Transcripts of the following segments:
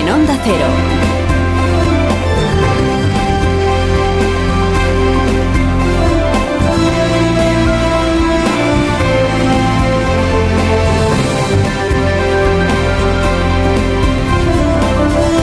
en Onda Cero.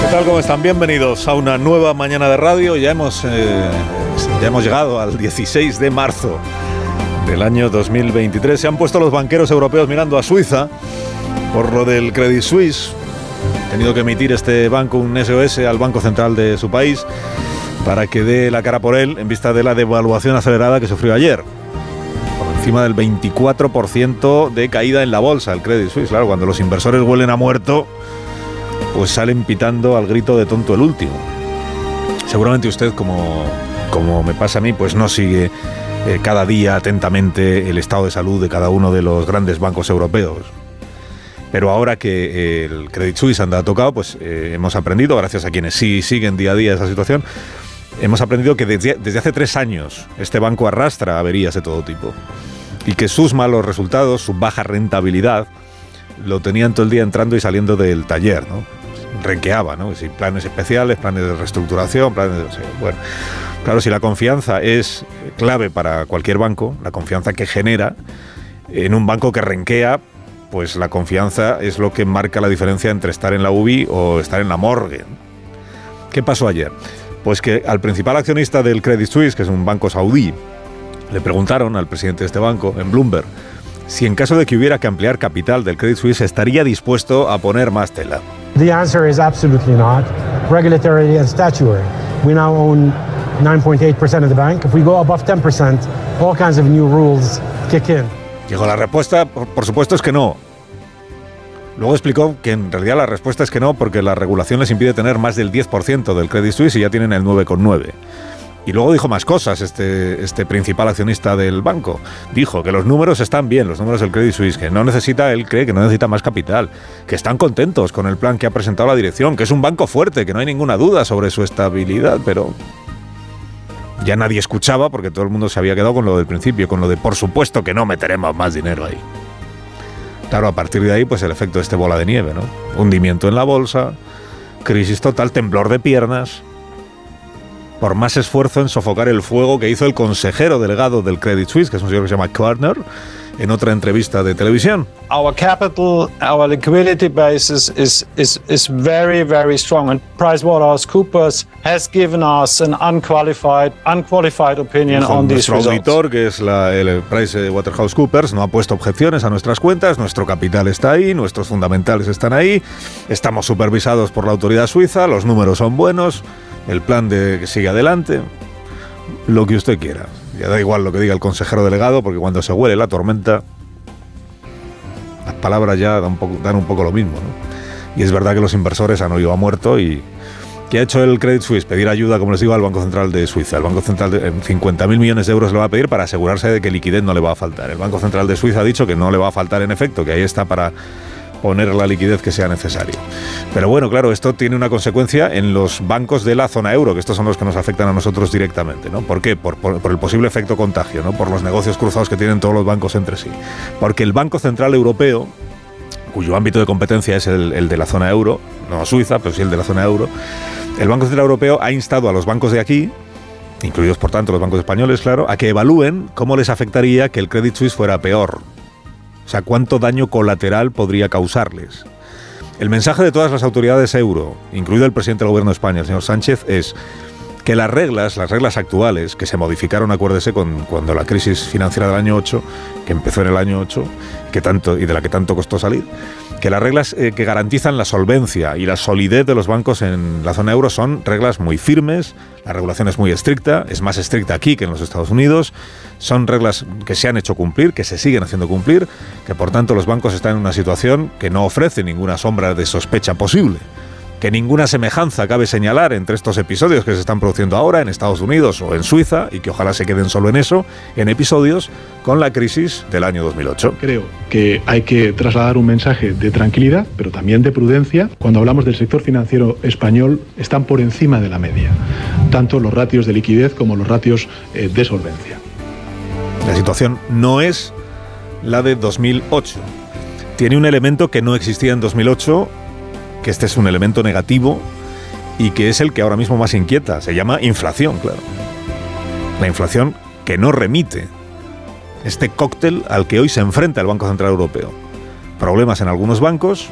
¿Qué tal? ¿Cómo están? Bienvenidos a una nueva mañana de radio. Ya hemos, eh, ya hemos llegado al 16 de marzo del año 2023. Se han puesto los banqueros europeos mirando a Suiza por lo del Credit Suisse. Tenido que emitir este banco un SOS al Banco Central de su país para que dé la cara por él en vista de la devaluación acelerada que sufrió ayer. Por encima del 24% de caída en la bolsa, el Credit Suisse. Claro, cuando los inversores huelen a muerto, pues salen pitando al grito de tonto el último. Seguramente usted, como, como me pasa a mí, pues no sigue eh, cada día atentamente el estado de salud de cada uno de los grandes bancos europeos. Pero ahora que eh, el Credit Suisse anda tocado, pues eh, hemos aprendido, gracias a quienes sí siguen día a día esa situación, hemos aprendido que desde, desde hace tres años este banco arrastra averías de todo tipo. Y que sus malos resultados, su baja rentabilidad, lo tenían todo el día entrando y saliendo del taller, ¿no? Renqueaba, ¿no? Si planes especiales, planes de reestructuración, planes de... Bueno, claro, si la confianza es clave para cualquier banco, la confianza que genera en un banco que renquea, pues la confianza es lo que marca la diferencia entre estar en la UBI o estar en la morgue. ¿Qué pasó ayer? Pues que al principal accionista del Credit Suisse, que es un banco saudí, le preguntaron al presidente de este banco, en Bloomberg, si en caso de que hubiera que ampliar capital del Credit Suisse estaría dispuesto a poner más tela. The answer is absolutely not. Regulatory and statutory. We now own 9.8% of the bank. If we go above 10%, all kinds of new rules kick in. Dijo, la respuesta, por, por supuesto, es que no. Luego explicó que en realidad la respuesta es que no, porque la regulación les impide tener más del 10% del Credit Suisse y ya tienen el 9,9%. Y luego dijo más cosas este, este principal accionista del banco. Dijo que los números están bien, los números del Credit Suisse, que no necesita, él cree que no necesita más capital, que están contentos con el plan que ha presentado la dirección, que es un banco fuerte, que no hay ninguna duda sobre su estabilidad, pero ya nadie escuchaba porque todo el mundo se había quedado con lo del principio, con lo de por supuesto que no meteremos más dinero ahí. Claro, a partir de ahí, pues el efecto de este bola de nieve, ¿no? Hundimiento en la bolsa, crisis total, temblor de piernas, por más esfuerzo en sofocar el fuego que hizo el consejero delegado del Credit Suisse, que es un señor que se llama Körner, en otra entrevista de televisión. Our capital, our liquidity base is, is, is, very, very strong. And PricewaterhouseCoopers has given us an unqualified, unqualified opinion Dijo on these nuestro results. auditor, que es la, el PricewaterhouseCoopers, no ha puesto objeciones a nuestras cuentas, nuestro capital está ahí, nuestros fundamentales están ahí, estamos supervisados por la autoridad suiza, los números son buenos, el plan de que sigue adelante, lo que usted quiera. Ya da igual lo que diga el consejero delegado, porque cuando se huele la tormenta, las palabras ya dan un poco, lo mismo. Y es verdad que los inversores han oído a muerto y ¿qué ha hecho el Credit Suisse? Pedir ayuda, como les digo, al Banco Central de Suiza. El Banco Central de 50.000 millones de euros le va a pedir para asegurarse de que liquidez no le va a faltar. El Banco Central de Suiza ha dicho que no le va a faltar en efecto, que ahí está para poner la liquidez que sea necesario. Pero bueno, claro, esto tiene una consecuencia en los bancos de la zona euro, que estos son los que nos afectan a nosotros directamente, ¿no? ¿Por qué? Por, el posible efecto contagio, ¿no? Por los negocios cruzados que tienen todos los bancos entre sí. Porque el Banco Central Europeo, cuyo ámbito de competencia es el, el de la zona euro, no Suiza, pero sí el de la zona euro, el Banco Central Europeo ha instado a los bancos de aquí, incluidos por tanto los bancos españoles, claro, a que evalúen cómo les afectaría que el Credit Suisse fuera peor. O sea, cuánto daño colateral podría causarles. El mensaje de todas las autoridades euro, incluido el presidente del gobierno de España, el señor Sánchez, es que las reglas, las reglas actuales, que se modificaron, acuérdese, con, cuando la crisis financiera del año 8, que empezó en el año 8, que tanto, y de la que tanto costó salir, que las reglas eh, que garantizan la solvencia y la solidez de los bancos en la zona euro son reglas muy firmes, la regulación es muy estricta, es más estricta aquí que en los Estados Unidos, son reglas que se han hecho cumplir, que se siguen haciendo cumplir, que por tanto los bancos están en una situación que no ofrece ninguna sombra de sospecha posible que ninguna semejanza cabe señalar entre estos episodios que se están produciendo ahora en Estados Unidos o en Suiza, y que ojalá se queden solo en eso, en episodios con la crisis del año 2008. Creo que hay que trasladar un mensaje de tranquilidad, pero también de prudencia. Cuando hablamos del sector financiero español, están por encima de la media, tanto los ratios de liquidez como los ratios eh, de solvencia. La situación no es la de 2008. Tiene un elemento que no existía en 2008 que este es un elemento negativo y que es el que ahora mismo más inquieta. Se llama inflación, claro. La inflación que no remite. Este cóctel al que hoy se enfrenta el Banco Central Europeo. Problemas en algunos bancos,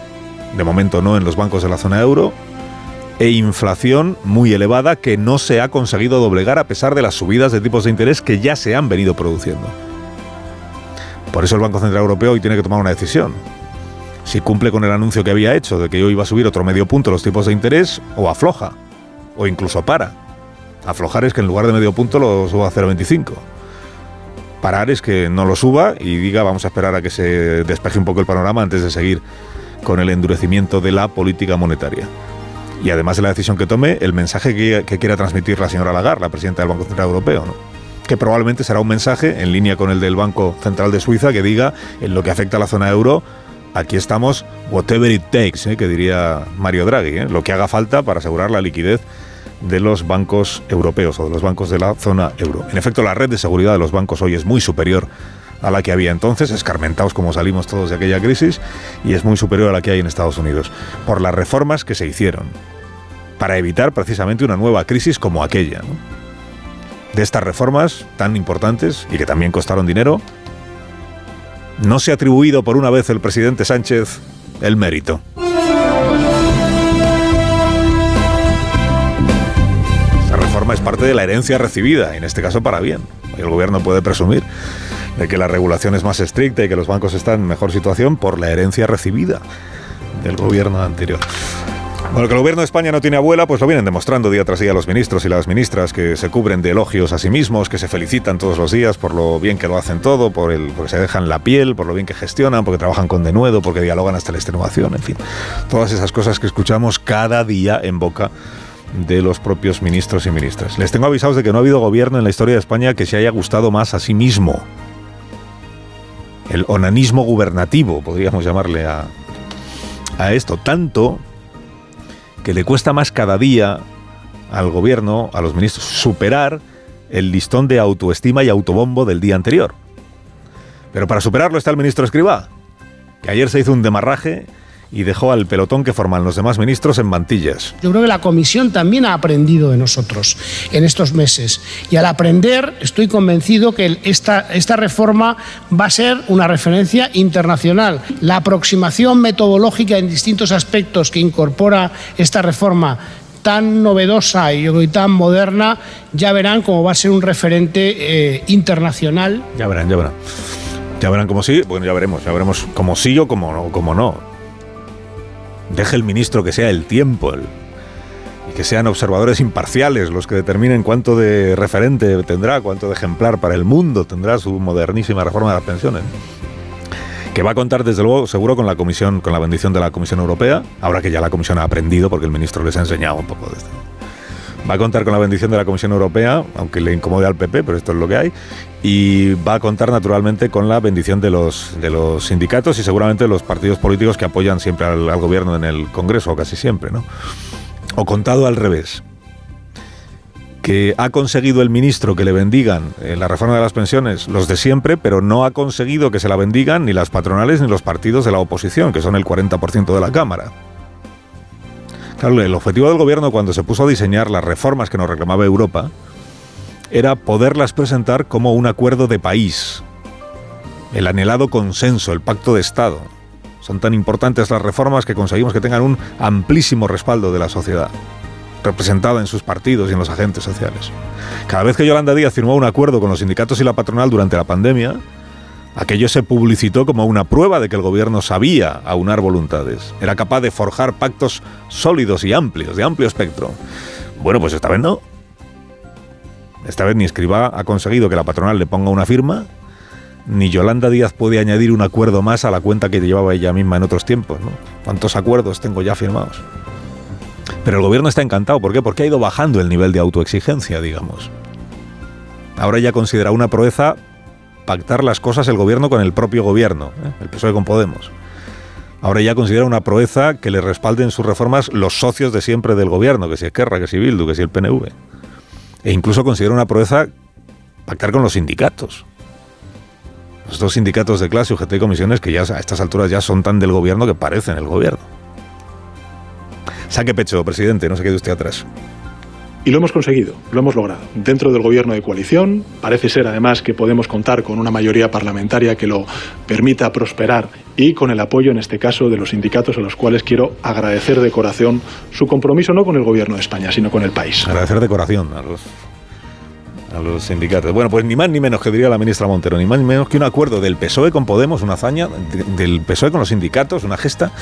de momento no en los bancos de la zona euro, e inflación muy elevada que no se ha conseguido doblegar a pesar de las subidas de tipos de interés que ya se han venido produciendo. Por eso el Banco Central Europeo hoy tiene que tomar una decisión. Si cumple con el anuncio que había hecho de que hoy iba a subir otro medio punto los tipos de interés, o afloja, o incluso para. Aflojar es que en lugar de medio punto lo suba a 0,25. Parar es que no lo suba y diga vamos a esperar a que se despeje un poco el panorama antes de seguir con el endurecimiento de la política monetaria. Y además de la decisión que tome, el mensaje que, quiera transmitir la señora Lagarde, la presidenta del Banco Central Europeo, que probablemente será un mensaje en línea con el del Banco Central de Suiza que diga en lo que afecta a la zona euro, aquí estamos whatever it takes, ¿eh? que diría Mario Draghi, ¿eh? lo que haga falta para asegurar la liquidez de los bancos europeos o de los bancos de la zona euro. En efecto, la red de seguridad de los bancos hoy es muy superior a la que había entonces, escarmentados como salimos todos de aquella crisis, y es muy superior a la que hay en Estados Unidos, por las reformas que se hicieron, para evitar precisamente una nueva crisis como aquella. De estas reformas tan importantes y que también costaron dinero, no se ha atribuido por una vez el presidente Sánchez el mérito. Esta reforma es parte de la herencia recibida, en este caso para bien. El gobierno puede presumir de que la regulación es más estricta y que los bancos están en mejor situación por la herencia recibida del gobierno anterior. Bueno, que el gobierno de España no tiene abuela, pues lo vienen demostrando día tras día los ministros y las ministras que se cubren de elogios a sí mismos, que se felicitan todos los días por lo bien que lo hacen todo, por el, porque se dejan la piel, por lo bien que gestionan, porque trabajan con denuedo, porque dialogan hasta la extenuación, en fin. Todas esas cosas que escuchamos cada día en boca de los propios ministros y ministras. Les tengo avisados de que no ha habido gobierno en la historia de España que se haya gustado más a sí mismo el onanismo gubernativo, podríamos llamarle a, a esto, tanto que le cuesta más cada día al gobierno, a los ministros, superar el listón de autoestima y autobombo del día anterior. Pero para superarlo está el ministro Escribá, que ayer se hizo un demarraje y dejó al pelotón que forman los demás ministros en mantillas. Yo creo que la comisión también ha aprendido de nosotros en estos meses. Y al aprender, estoy convencido que esta, esta reforma va a ser una referencia internacional. La aproximación metodológica en distintos aspectos que incorpora esta reforma tan novedosa y tan moderna, ya verán cómo va a ser un referente eh, internacional. Ya verán, ya verán. Ya verán cómo sí, bueno, ya veremos, ya veremos cómo sí o cómo no. Cómo no. Deje el ministro que sea el tiempo y que sean observadores imparciales los que determinen cuánto de referente tendrá, cuánto de ejemplar para el mundo tendrá su modernísima reforma de las pensiones. Que va a contar desde luego seguro con la comisión, con la bendición de la Comisión Europea, ahora que ya la Comisión ha aprendido porque el ministro les ha enseñado un poco de esto va a contar con la bendición de la Comisión Europea, aunque le incomode al PP, pero esto es lo que hay, y va a contar naturalmente con la bendición de los, de los sindicatos y seguramente los partidos políticos que apoyan siempre al, gobierno en el Congreso, casi siempre, ¿no? O contado al revés, que ha conseguido el ministro que le bendigan en la reforma de las pensiones los de siempre, pero no ha conseguido que se la bendigan ni las patronales ni los partidos de la oposición, que son el 40% de la Cámara el objetivo del gobierno cuando se puso a diseñar las reformas que nos reclamaba Europa era poderlas presentar como un acuerdo de país, el anhelado consenso, el pacto de Estado. Son tan importantes las reformas que conseguimos que tengan un amplísimo respaldo de la sociedad, representada en sus partidos y en los agentes sociales. Cada vez que Yolanda Díaz firmó un acuerdo con los sindicatos y la patronal durante la pandemia, Aquello se publicitó como una prueba de que el gobierno sabía aunar voluntades, era capaz de forjar pactos sólidos y amplios, de amplio espectro. Bueno, pues esta vez no. Esta vez ni Escribá ha conseguido que la patronal le ponga una firma, ni Yolanda Díaz puede añadir un acuerdo más a la cuenta que llevaba ella misma en otros tiempos. ¿no? ¿Cuántos acuerdos tengo ya firmados? Pero el gobierno está encantado. ¿Por qué? Porque ha ido bajando el nivel de autoexigencia, digamos. Ahora ya considera una proeza pactar las cosas el gobierno con el propio gobierno, ¿eh? el PSOE con Podemos. Ahora ya considera una proeza que le respalden sus reformas los socios de siempre del gobierno, que si Esquerra, que si Bildu, que si el PNV. E incluso considera una proeza pactar con los sindicatos. Los dos sindicatos de clase, UGT y comisiones, que ya a estas alturas ya son tan del gobierno que parecen el gobierno. Saque pecho, presidente, no se quede usted atrás. Y lo hemos conseguido, lo hemos logrado. Dentro del gobierno de coalición, parece ser además que podemos contar con una mayoría parlamentaria que lo permita prosperar y con el apoyo, en este caso, de los sindicatos a los cuales quiero agradecer de corazón su compromiso no con el gobierno de España, sino con el país. Agradecer de corazón a los, a los sindicatos. Bueno, pues ni más ni menos que diría la ministra Montero, ni más ni menos que un acuerdo del PSOE con Podemos, una hazaña, del PSOE con los sindicatos, una gesta,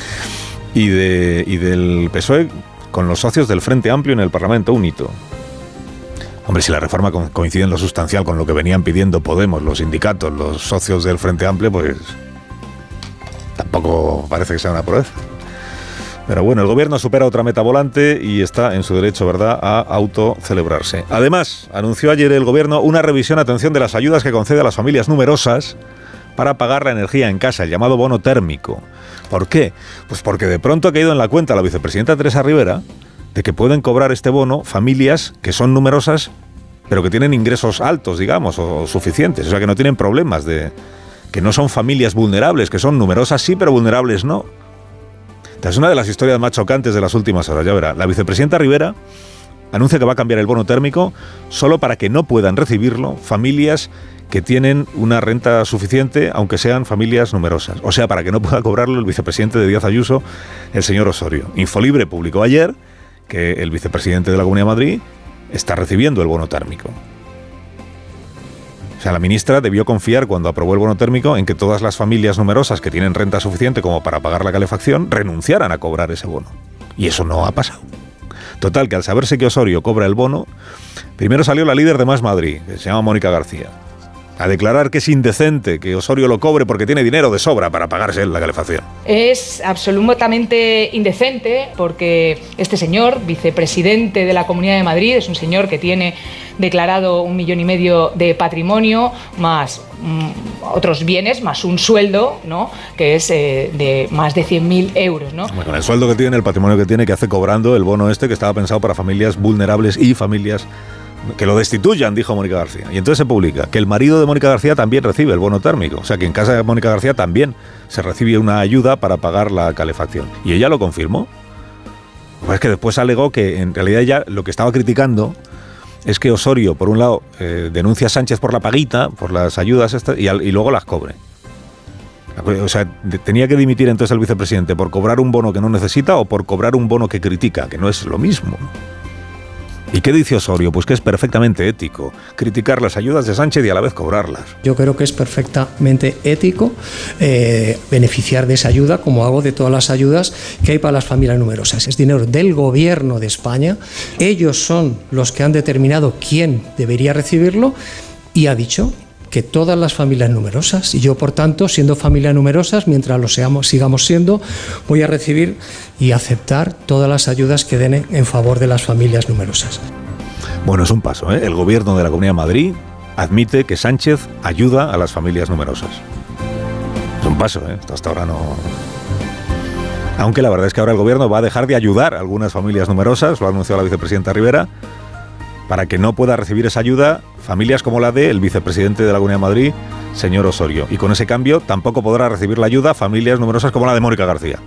y, de, y del PSOE con los socios del Frente Amplio en el Parlamento, un hito. Hombre, si la reforma coincide en lo sustancial con lo que venían pidiendo Podemos, los sindicatos, los socios del Frente Amplio, pues tampoco parece que sea una proeza. Pero bueno, el gobierno supera otra meta volante y está en su derecho, ¿verdad?, a autocelebrarse. Además, anunció ayer el gobierno una revisión, atención, de las ayudas que concede a las familias numerosas para pagar la energía en casa, el llamado bono térmico. ¿Por qué? Pues porque de pronto ha caído en la cuenta la vicepresidenta Teresa Rivera de que pueden cobrar este bono familias que son numerosas, pero que tienen ingresos altos, digamos, o suficientes, o sea, que no tienen problemas de que no son familias vulnerables, que son numerosas sí, pero vulnerables no. Es una de las historias más chocantes de las últimas horas, ya verá. La vicepresidenta Rivera anuncia que va a cambiar el bono térmico solo para que no puedan recibirlo familias que tienen una renta suficiente, aunque sean familias numerosas. O sea, para que no pueda cobrarlo el vicepresidente de Díaz Ayuso, el señor Osorio. Infolibre publicó ayer que el vicepresidente de la Comunidad de Madrid está recibiendo el bono térmico. O sea, la ministra debió confiar cuando aprobó el bono térmico en que todas las familias numerosas que tienen renta suficiente como para pagar la calefacción renunciaran a cobrar ese bono. Y eso no ha pasado. Total, que al saberse que Osorio cobra el bono, primero salió la líder de Más Madrid, que se llama Mónica García a declarar que es indecente que Osorio lo cobre porque tiene dinero de sobra para pagarse la calefacción. Es absolutamente indecente porque este señor, vicepresidente de la Comunidad de Madrid, es un señor que tiene declarado un millón y medio de patrimonio, más mm, otros bienes, más un sueldo, ¿no? que es eh, de más de 100.000 euros. ¿no? con el sueldo que tiene, el patrimonio que tiene, que hace cobrando el bono este que estaba pensado para familias vulnerables y familias que lo destituyan, dijo Mónica García. Y entonces se publica que el marido de Mónica García también recibe el bono térmico. O sea que en casa de Mónica García también se recibe una ayuda para pagar la calefacción. Y ella lo confirmó. Pues es que después alegó que en realidad ella lo que estaba criticando es que Osorio, por un lado, eh, denuncia a Sánchez por la paguita, por las ayudas estas, y, y luego las cobre. O sea, tenía que dimitir entonces el vicepresidente por cobrar un bono que no necesita o por cobrar un bono que critica, que no es lo mismo. ¿Y qué dice Osorio? Pues que es perfectamente ético criticar las ayudas de Sánchez y a la vez cobrarlas. Yo creo que es perfectamente ético eh, beneficiar de esa ayuda, como hago de todas las ayudas que hay para las familias numerosas. Es dinero del gobierno de España. Ellos son los que han determinado quién debería recibirlo y ha dicho que todas las familias numerosas, y yo por tanto, siendo familia numerosas, mientras lo seamos, sigamos siendo, voy a recibir y aceptar todas las ayudas que den en favor de las familias numerosas. Bueno, es un paso. ¿eh? El gobierno de la Comunidad de Madrid admite que Sánchez ayuda a las familias numerosas. Es un paso, ¿eh? hasta ahora no... Aunque la verdad es que ahora el gobierno va a dejar de ayudar a algunas familias numerosas, lo ha anunciado la vicepresidenta Rivera, para que no pueda recibir esa ayuda familias como la de el vicepresidente de la Comunidad de Madrid, señor Osorio. Y con ese cambio tampoco podrá recibir la ayuda familias numerosas como la de Mónica García.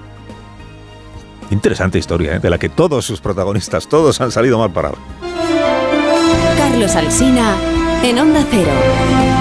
Interesante historia, ¿eh? de la que todos sus protagonistas, todos han salido mal parados. Carlos Alsina, en Onda Cero.